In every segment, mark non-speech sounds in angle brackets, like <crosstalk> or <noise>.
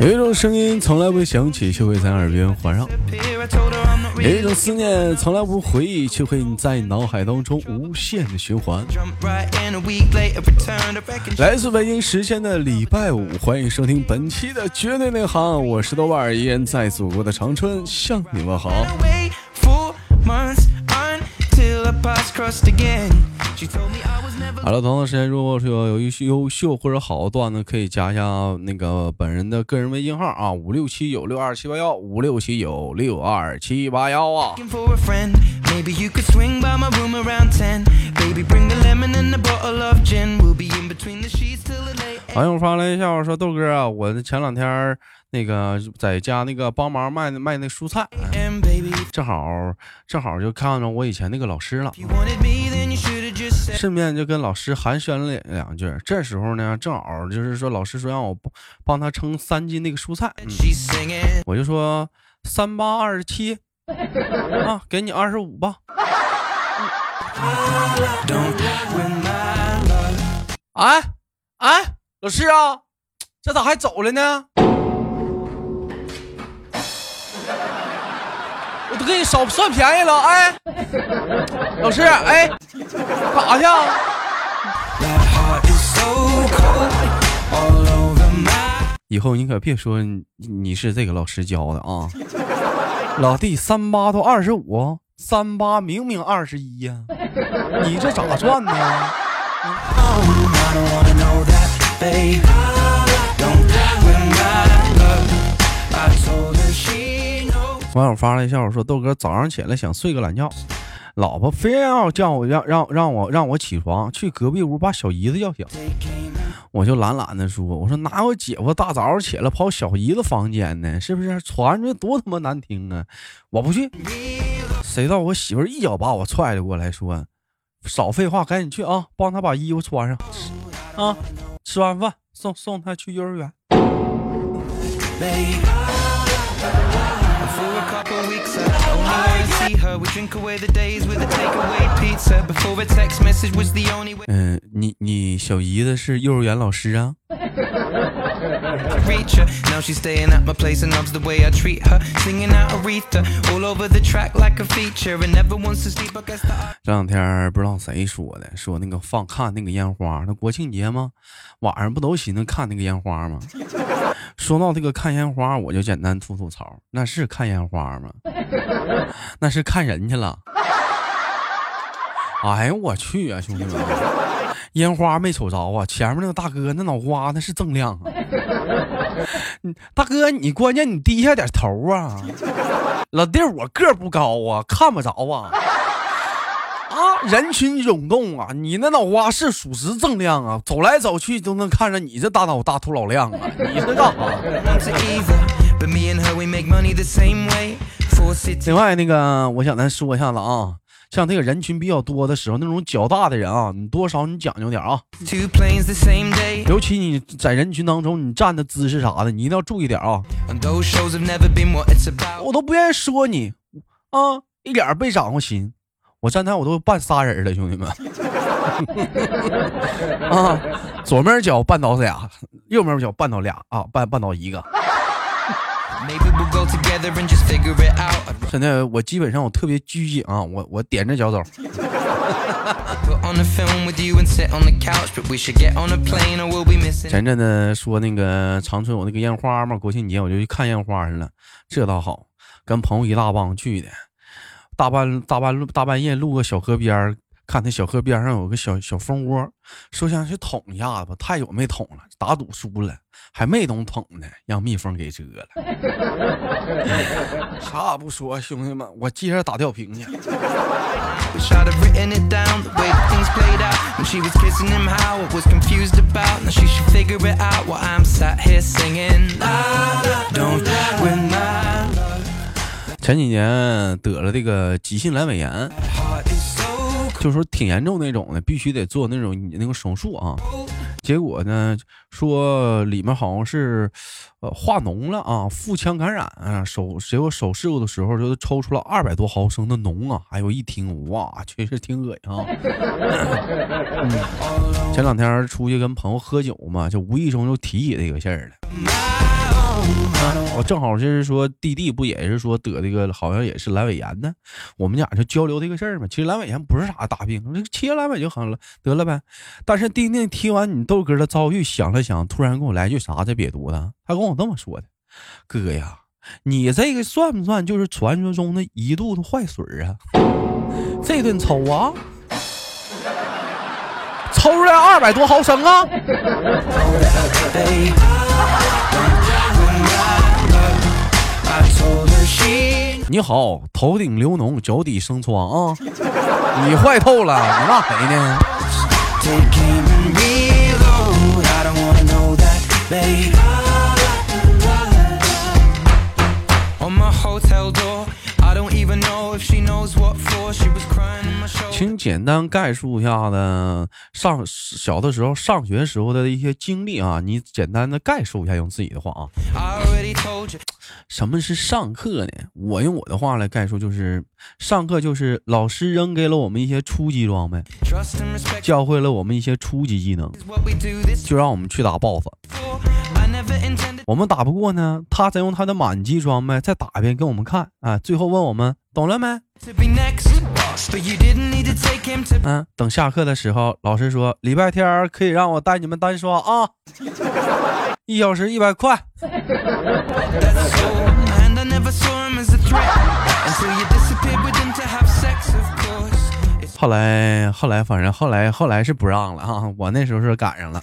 有一种声音从来不响起，却会在耳边环绕；有一种思念从来不回忆，却会在脑海当中无限的循环。来自北京时间的礼拜五，欢迎收听本期的绝对内行，我是豆瓣，依然在祖国的长春向你们好。好了，同样的时间，如果说有一些优秀或者好的段子，可以加一下那个本人的个人微信号啊，五六七九六二七八幺，五六七九六二七八幺啊。网友发来一下，我说豆哥啊，我前两天那个在家那个帮忙卖卖那蔬菜，正好正好就看着我以前那个老师了，顺便就跟老师寒暄了两句。这时候呢，正好就是说老师说让我帮他称三斤那个蔬菜，我就说三八二十七 <laughs> 啊，给你二十五吧。哎哎。老师啊，这咋还走了呢？我都给你少算便宜了，哎，老师，哎，干啥去？以后你可别说你是这个老师教的啊！<laughs> 老弟，三八都二十五，三八明明二十一呀，你这咋算呢？网友发了一下，我说豆哥早上起来想睡个懒觉，老婆非要叫我让让让我让我起床去隔壁屋把小姨子叫醒，我就懒懒的说，我说哪有姐夫大早上起来跑小姨子房间呢？是不是传出去多他妈难听啊？我不去，谁知道我媳妇一脚把我踹了过来，说少废话，赶紧去啊，帮他把衣服穿上啊。吃完饭送送他去幼儿园。嗯，你你小姨子是幼儿园老师啊？ <laughs> 这两天不知道谁说的，说那个放看那个烟花，那国庆节吗？晚上不都寻思看那个烟花吗？说到这个看烟花，我就简单吐吐槽，那是看烟花吗？那是看人去了。哎呦我去啊，兄弟们！烟花没瞅着啊，前面那个大哥那脑瓜那是锃亮啊！<laughs> 大哥，你关键你低下点头啊！老弟，我个不高啊，看不着啊！啊，人群涌动啊，你那脑瓜是属实锃亮啊，走来走去都能看着你这大脑大秃老亮啊！你是干啥？另外那个，我想咱说一下子啊。像这个人群比较多的时候，那种脚大的人啊，你多少你讲究点啊。尤其你在人群当中，你站的姿势啥的，你一定要注意点啊。我都不愿意说你啊，一点没长过心。我站台我都半仨人了，兄弟们。<laughs> 啊，左面脚绊倒俩，右面脚绊倒俩啊，绊绊倒一个。现在我基本上我特别拘谨啊，我我点着脚走。<laughs> 前阵子说那个长春有那个烟花嘛，国庆节我就去看烟花去了，这倒好，跟朋友一大帮去的，大半大半路大半夜路个小河边看那小河边上有个小小蜂窝，说想去捅一下子，太久没捅了，打赌输了，还没等捅呢，让蜜蜂给蛰了。<laughs> 啥也不说，兄弟们，我接着打吊瓶去。前几年得了这个急性阑尾炎。就说挺严重那种的，必须得做那种那个手术啊。结果呢，说里面好像是呃化脓了啊，腹腔感染啊。手结果手术的时候就抽出了二百多毫升的脓啊。哎呦，一听哇，确实挺恶心啊。<laughs> 前两天出去跟朋友喝酒嘛，就无意中就提起这个事儿了。我正好就是说弟弟不也是说得这个好像也是阑尾炎呢，我们俩就交流这个事儿嘛。其实阑尾炎不是啥大病，那切阑尾就好了，得了呗。但是丁丁听完你豆哥的遭遇，想了想，突然跟我来句啥这瘪犊子，他跟我这么说的：“哥呀，你这个算不算就是传说中的一肚子坏水啊？这顿抽啊，抽出来二百多毫升啊！” <laughs> 你好，头顶流脓，脚底生疮啊！你坏透了，你骂谁呢？请简单概述一下子上小的时候上学时候的一些经历啊，你简单的概述一下，用自己的话啊。什么是上课呢？我用我的话来概述，就是上课就是老师扔给了我们一些初级装备，教会了我们一些初级技能，就让我们去打 BOSS。我们打不过呢，他再用他的满级装备再打一遍给我们看啊，最后问我们懂了没？嗯，等下课的时候，老师说礼拜天可以让我带你们单刷啊，<laughs> 一小时一百块。后来，后来，反正后来，后来是不让了啊。我那时候是赶上了。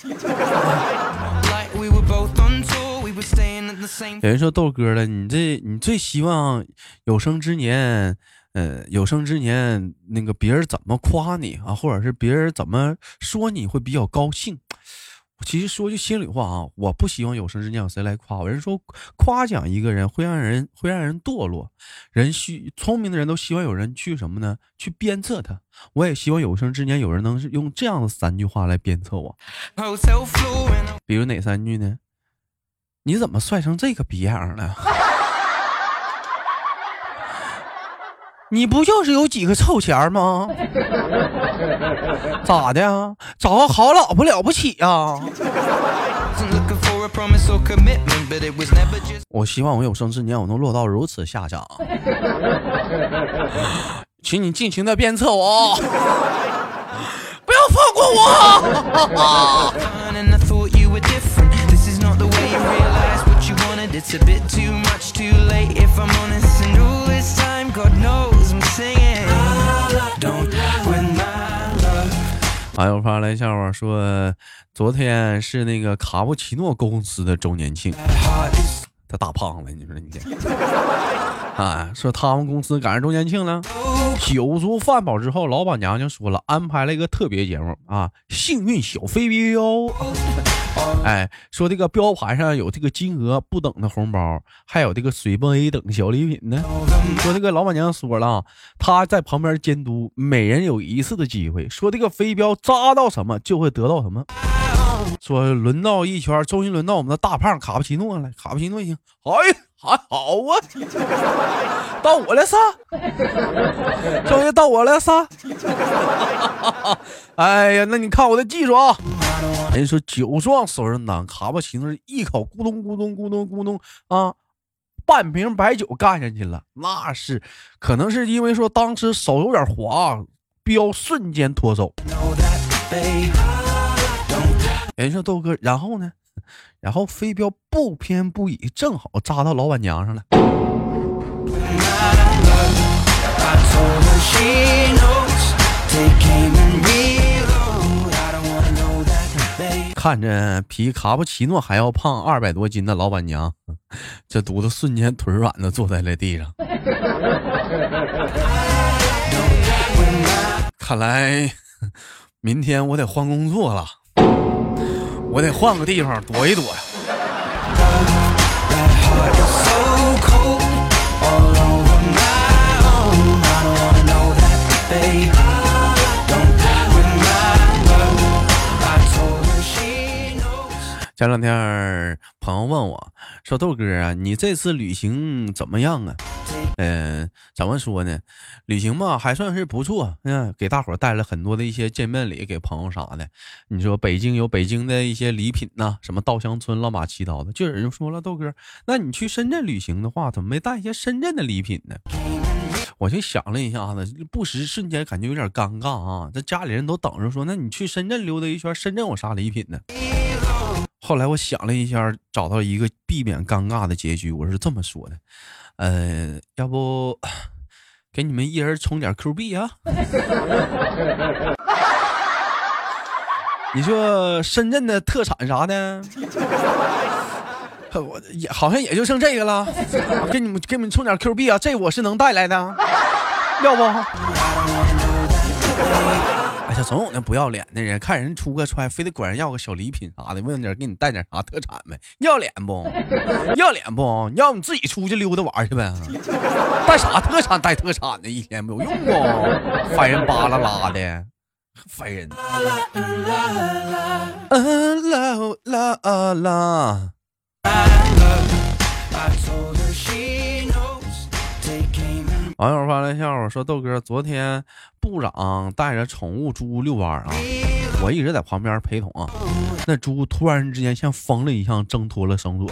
有人说豆哥了，你这你最希望有生之年，呃，有生之年那个别人怎么夸你啊，或者是别人怎么说你会比较高兴？其实说句心里话啊，我不希望有生之年有谁来夸我。人说夸奖一个人会让人会让人堕落，人需聪明的人都希望有人去什么呢？去鞭策他。我也希望有生之年有人能用这样的三句话来鞭策我。比如哪三句呢？你怎么帅成这个逼样了？<laughs> 你不就是有几个臭钱吗？<laughs> 咋的？找个好老婆了不起呀？我希望我有生之年我能落到如此下场。<laughs> 请你尽情的鞭策我，不要放过我。还有发来笑话说，昨天是那个卡布奇诺公司的周年庆，他大胖了，你说你这，啊，说他们公司赶上周年庆了，酒足饭饱之后，老板娘就说了，安排了一个特别节目啊，幸运小飞镖。哎，说这个标牌上有这个金额不等的红包，还有这个水杯等小礼品呢。说这个老板娘说了，她在旁边监督，每人有一次的机会。说这个飞镖扎到什么就会得到什么。说轮到一圈，终于轮到我们的大胖卡布奇诺了。卡布奇诺一听，哎，还好啊，到我了仨，终于到我了仨。哎呀，那你看我的技术啊！人说酒壮怂人难，卡布奇诺一口咕咚咕咚咕咚咕咚啊，半瓶白酒干下去了。那是可能是因为说当时手有点滑，镖瞬间脱手。人说豆哥，然后呢？然后飞镖不偏不倚，正好扎到老板娘上了。看着比卡布奇诺还要胖二百多斤的老板娘，这犊子瞬间腿软的坐在了地上。看来明天我得换工作了，我得换个地方躲一躲呀。前两天朋友问我说：“豆哥啊，你这次旅行怎么样啊？”嗯，怎么说呢？旅行吧，还算是不错。嗯，给大伙带了很多的一些见面礼，给朋友啥的。你说北京有北京的一些礼品呐，什么稻香村、乱码七糟的。就有人说了，豆哥，那你去深圳旅行的话，怎么没带一些深圳的礼品呢？我就想了一下子，不时瞬间感觉有点尴尬啊。这家里人都等着说，那你去深圳溜达一圈，深圳有啥礼品呢？后来我想了一下，找到一个避免尴尬的结局。我是这么说的，呃，要不给你们一人充点 Q 币啊？<laughs> 你说深圳的特产啥的？<laughs> 我也好像也就剩这个了，给你们给你们充点 Q 币啊，这我是能带来的，<laughs> 要不？他，总有那不要脸的人，看人出个差，非得管人要个小礼品啥的，问点给你带点啥特产呗，要脸不？要脸不？要你自己出去溜达玩去呗，带啥特产？带特产的，一天没有用不？烦人巴拉拉的，烦人。啦啦啦。网友发来笑话说：“豆哥，昨天部长带着宠物猪遛弯啊，我一直在旁边陪同啊。那猪突然之间像疯了一样挣脱了绳索，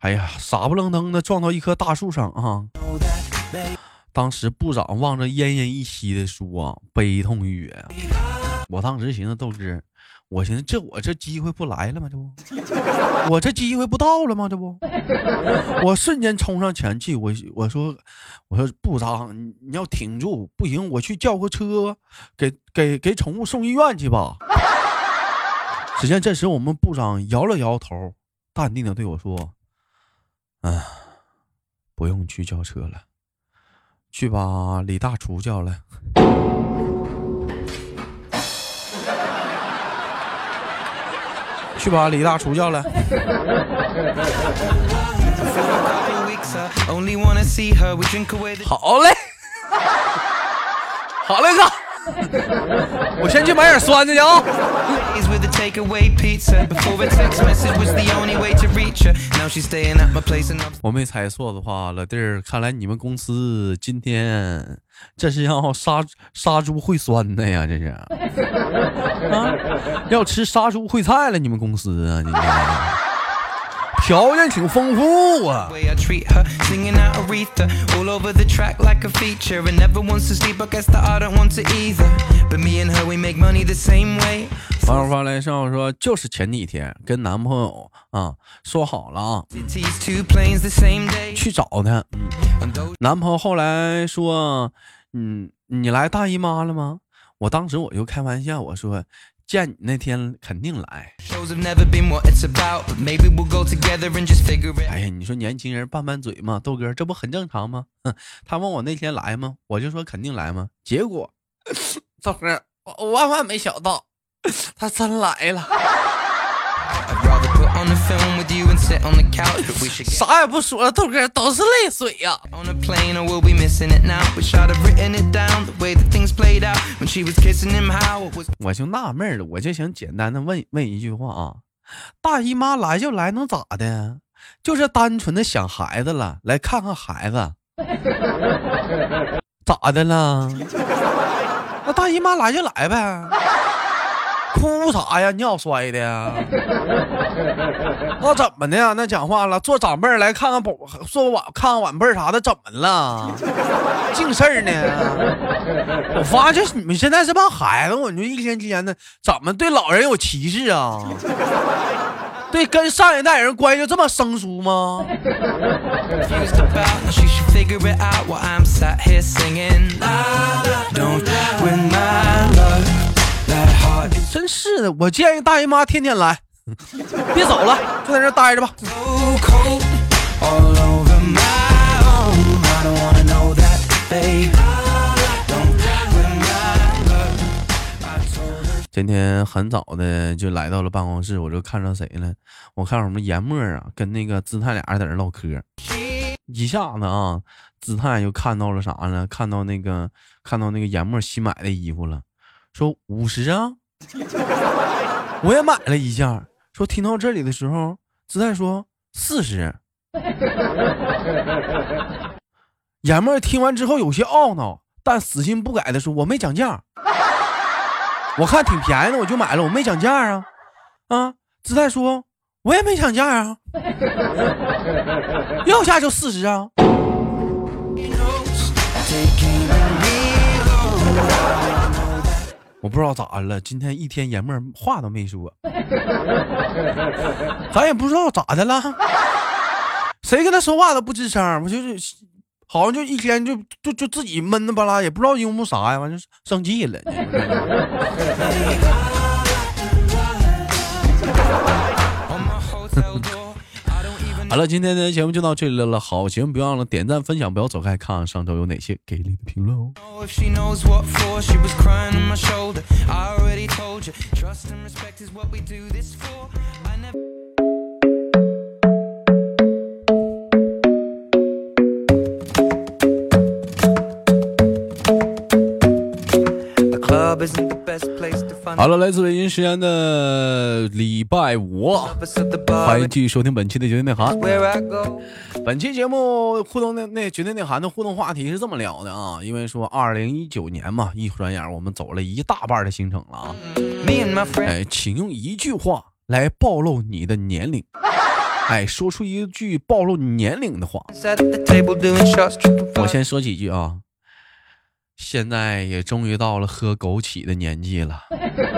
哎呀，傻不愣登的撞到一棵大树上啊！当时部长望着奄奄一息的猪啊，悲痛欲绝。我当时寻思，豆哥。”我寻思，这我这机会不来了吗？这不，我这机会不到了吗？这不，我瞬间冲上前去，我我说，我说部长，你要挺住，不行，我去叫个车，给给给宠物送医院去吧。只见这时我们部长摇了摇头，淡定的对我说：“啊，不用去叫车了，去把李大厨叫来。”去把李大厨叫来。<laughs> 好嘞，<laughs> 好嘞，哥，<laughs> 我先去买点酸的去啊。我没猜错的话，老弟儿，看来你们公司今天这是要杀杀猪烩酸的呀？这是 <laughs> 啊，要吃杀猪烩菜了？你们公司啊，今天。条件挺丰富啊！网友发来上说，就是前几天跟男朋友啊说好了啊，去找他。男朋友后来说，嗯，你来大姨妈了吗？我当时我就开玩笑，我说。见你那天肯定来。哎呀，你说年轻人拌拌嘴嘛，豆哥，这不很正常吗？<laughs> 他问我那天来吗？我就说肯定来吗？结果，<laughs> 豆哥，我万万没想到，<laughs> 他真来了。啥也不说了，豆哥都是泪水呀。我就纳闷了，我就想简单的问问一句话啊，大姨妈来就来，能咋的？就是单纯的想孩子了，来看看孩子，咋的了？那大姨妈来就来呗。哭啥呀？尿摔的呀？那怎么的呀？那讲话了，做长辈来看看宝，做晚看看晚辈啥的，怎么了？净事儿呢？我发现你们现在这帮孩子，我就一天天的，怎么对老人有歧视啊？对，跟上一代人关系就这么生疏吗？真是的，我建议大姨妈天天来，<laughs> 别走了，就在这待着吧。今天很早的就来到了办公室，我就看上谁了？我看我们严墨啊，跟那个姿态俩人在那唠嗑。一下子啊，姿态就看到了啥呢？看到那个，看到那个严墨新买的衣服了，说五十啊。<laughs> 我也买了一件，说听到这里的时候，子泰说四十。爷们儿听完之后有些懊恼，但死心不改的说：“我没讲价，我看挺便宜的，我就买了，我没讲价啊。”啊，姿态说：“我也没讲价啊，要价就四十啊。”我不知道咋了，今天一天爷们话都没说，咱也不知道咋的了，谁跟他说话都不吱声，我就是好像就一天就就就自己闷的巴拉，也不知道因为啥呀，完就生气了。<laughs> 好了，今天的节目就到这里了。好节目，别忘了点赞、分享，不要走开，看看上周有哪些给力的评论哦。好了，来自北京时间的礼拜五，欢迎继续收听本期的绝对内涵。本期节目互动那那绝对内涵的互动话题是这么聊的啊，因为说二零一九年嘛，一转眼我们走了一大半的行程了啊。哎，请用一句话来暴露你的年龄，<laughs> 哎，说出一句暴露年龄的话。我先说几句啊。现在也终于到了喝枸杞的年纪了。<laughs>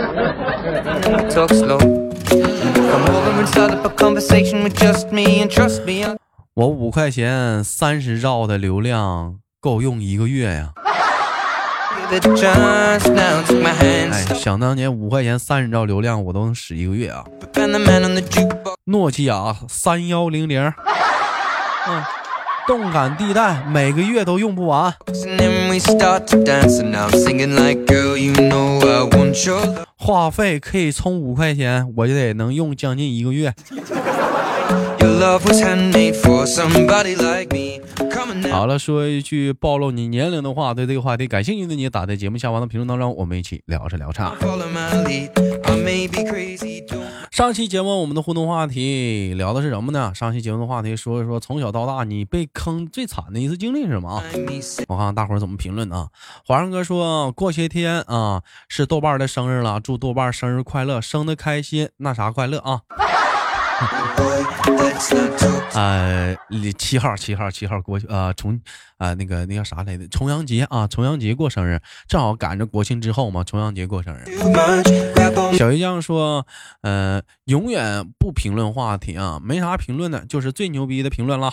我五块钱三十兆的流量够用一个月呀！哎，想当年五块钱三十兆流量我都能使一个月啊！诺基亚三幺零零，嗯。动感地带每个月都用不完，话费可以充五块钱，我就得能用将近一个月。好了，说一句暴露你年龄的话，对这个话题感兴趣的你，打在节目下方的评论当中，我们一起聊着聊着。上期节目我们的互动话题聊的是什么呢？上期节目的话题说一说从小到大你被坑最惨的一次经历是什么啊？我看看大伙儿怎么评论啊。华上哥说过些天啊是豆瓣的生日了，祝豆瓣生日快乐，生的开心，那啥快乐啊。<laughs> 呃，七号七号七号过呃重啊那个那叫啥来着？重阳节啊，重阳节过生日，正好赶着国庆之后嘛，重阳节过生日。小鱼酱说，呃，永远不评论话题啊，没啥评论的，就是最牛逼的评论了。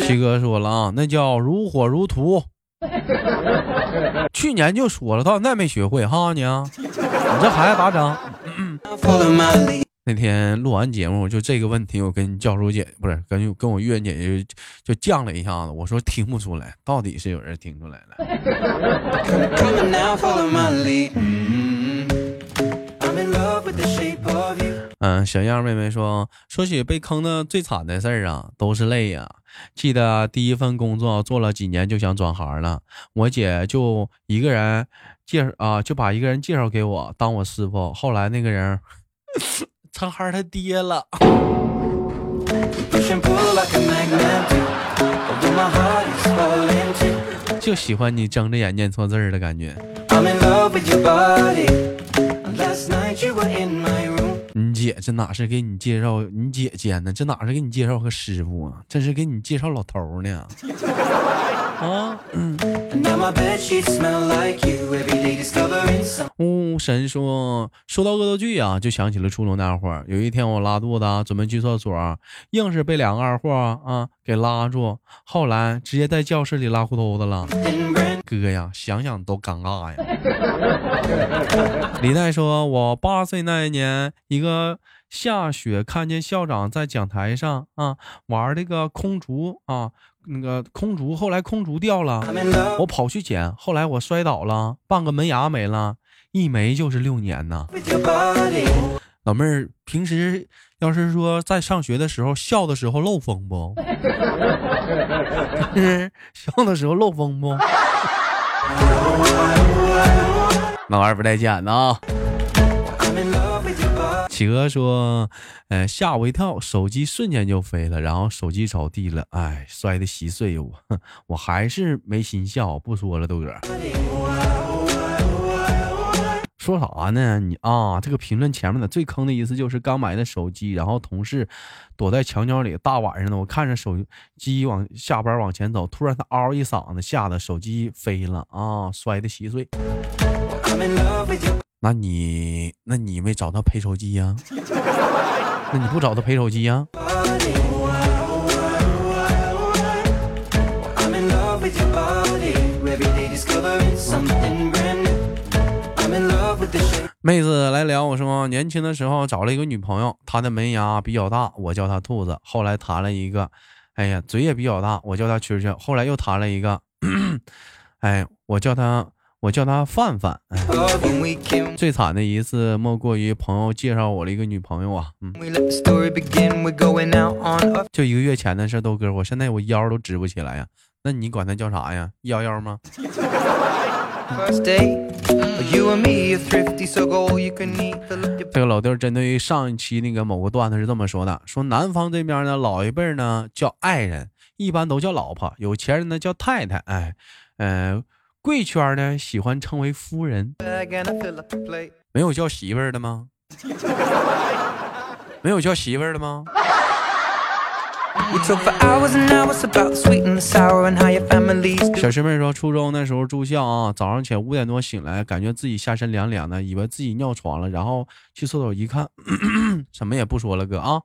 七哥说了啊，那叫如火如荼。去年就说了，到现在没学会哈你啊，你这孩子咋整？那天录完节目，就这个问题，我跟教授姐不是跟跟我月姐姐就犟了一下子，我说听不出来，到底是有人听出来了。嗯，小样妹妹说，说起被坑的最惨的事儿啊，都是泪呀。记得第一份工作做了几年就想转行了，我姐就一个人介绍啊，就把一个人介绍给我当我师傅。后来那个人 <laughs> 成孩他爹了。就喜欢你睁着眼念错字儿的感觉。你姐这哪是给你介绍你姐姐呢？这哪是给你介绍个师傅啊？这是给你介绍老头呢。<laughs> 啊，嗯，神说说到恶作剧啊，就想起了初中那会儿。有一天我拉肚子，准备去厕所，硬是被两个二货啊给拉住，后来直接在教室里拉裤兜子了。哥呀，想想都尴尬呀。李代说，我八岁那一年，一个下雪，看见校长在讲台上啊玩这个空竹啊。那个空竹，后来空竹掉了，我跑去捡，后来我摔倒了，半个门牙没了，一没就是六年呢。老妹儿，平时要是说在上学的时候笑的时候漏风不？<laughs> 笑的时候漏风不？那玩意儿不带捡的啊。企鹅说：“呃，吓我一跳，手机瞬间就飞了，然后手机着地了，哎，摔得稀碎我，我还是没心笑，不说了，豆哥。说啥呢？你啊，这个评论前面的最坑的意思就是刚买的手机，然后同事躲在墙角里，大晚上的，我看着手机往下班往前走，突然他嗷一嗓子，吓得手机飞了啊，摔得稀碎。那你那你没找他赔手机呀？<laughs> 那你不找他赔手机呀？妹子来聊，我说年轻的时候找了一个女朋友，她的门牙比较大，我叫她兔子。后来谈了一个，哎呀，嘴也比较大，我叫她蛐蛐。后来又谈了一个，<coughs> 哎，我叫她。我叫她范范。最惨的一次莫过于朋友介绍我了一个女朋友啊，嗯，就一个月前的事，豆哥，我现在我腰都直不起来呀。那你管她叫啥呀？幺幺吗？这个老弟儿针对于上一期那个某个段子是这么说的：说南方这边呢，老一辈呢叫爱人，一般都叫老婆；有钱人呢叫太太。哎，嗯。贵圈呢喜欢称为夫人，没有叫媳妇儿的吗？没有叫媳妇儿的吗？小师妹说，初中那时候住校啊，早上起来五点多醒来，感觉自己下身凉凉的，以为自己尿床了，然后去厕所一看，<clears throat> 什么也不说了，哥啊。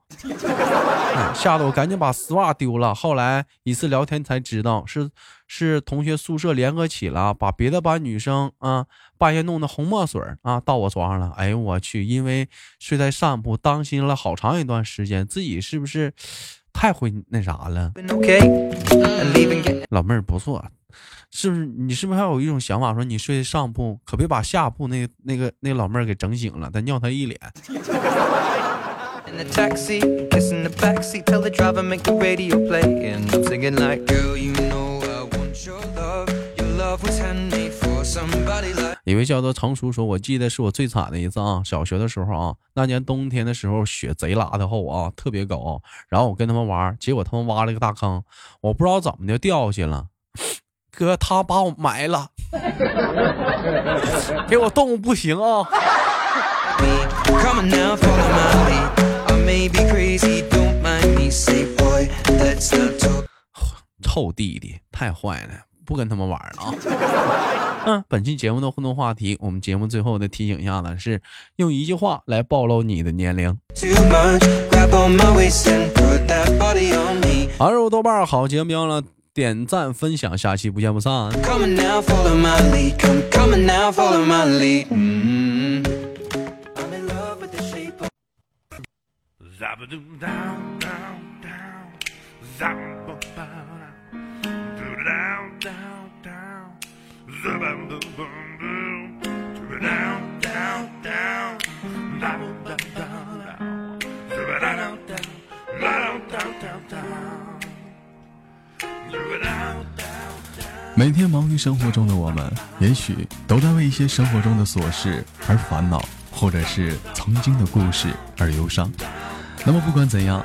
吓得我赶紧把丝袜丢了。后来一次聊天才知道，是是同学宿舍联合起了，把别的班女生啊半夜弄的红墨水啊到我床上了。哎呦我去！因为睡在上铺，当心了好长一段时间，自己是不是太会那啥了？老妹儿不错，是不是？你是不是还有一种想法，说你睡上铺，可别把下铺那那个那老妹儿给整醒了，再尿她一脸。一位叫做成熟说：“我记得是我最惨的一次啊，小学的时候啊，那年冬天的时候雪贼拉的厚啊，特别高。然后我跟他们玩，结果他们挖了个大坑，我不知道怎么的掉下去了。<sniffs> 哥，他把我埋了，<laughs> 给我冻不行啊。”臭弟弟，太坏了，不跟他们玩了啊！嗯，本期节目的互动话题，我们节目最后的提醒一下呢，是用一句话来暴露你的年龄。好，我豆瓣好节目，别忘了点赞分享，下期不见不散。每天忙于生活中的我们，也许都在为一些生活中的琐事而烦恼，或者是曾经的故事而忧伤。那么不管怎样，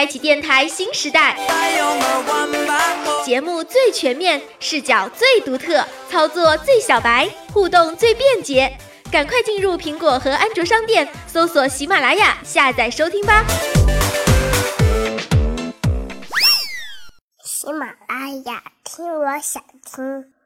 开启电台新时代，节目最全面，视角最独特，操作最小白，互动最便捷。赶快进入苹果和安卓商店，搜索喜马拉雅，下载收听吧。喜马拉雅，听我想听。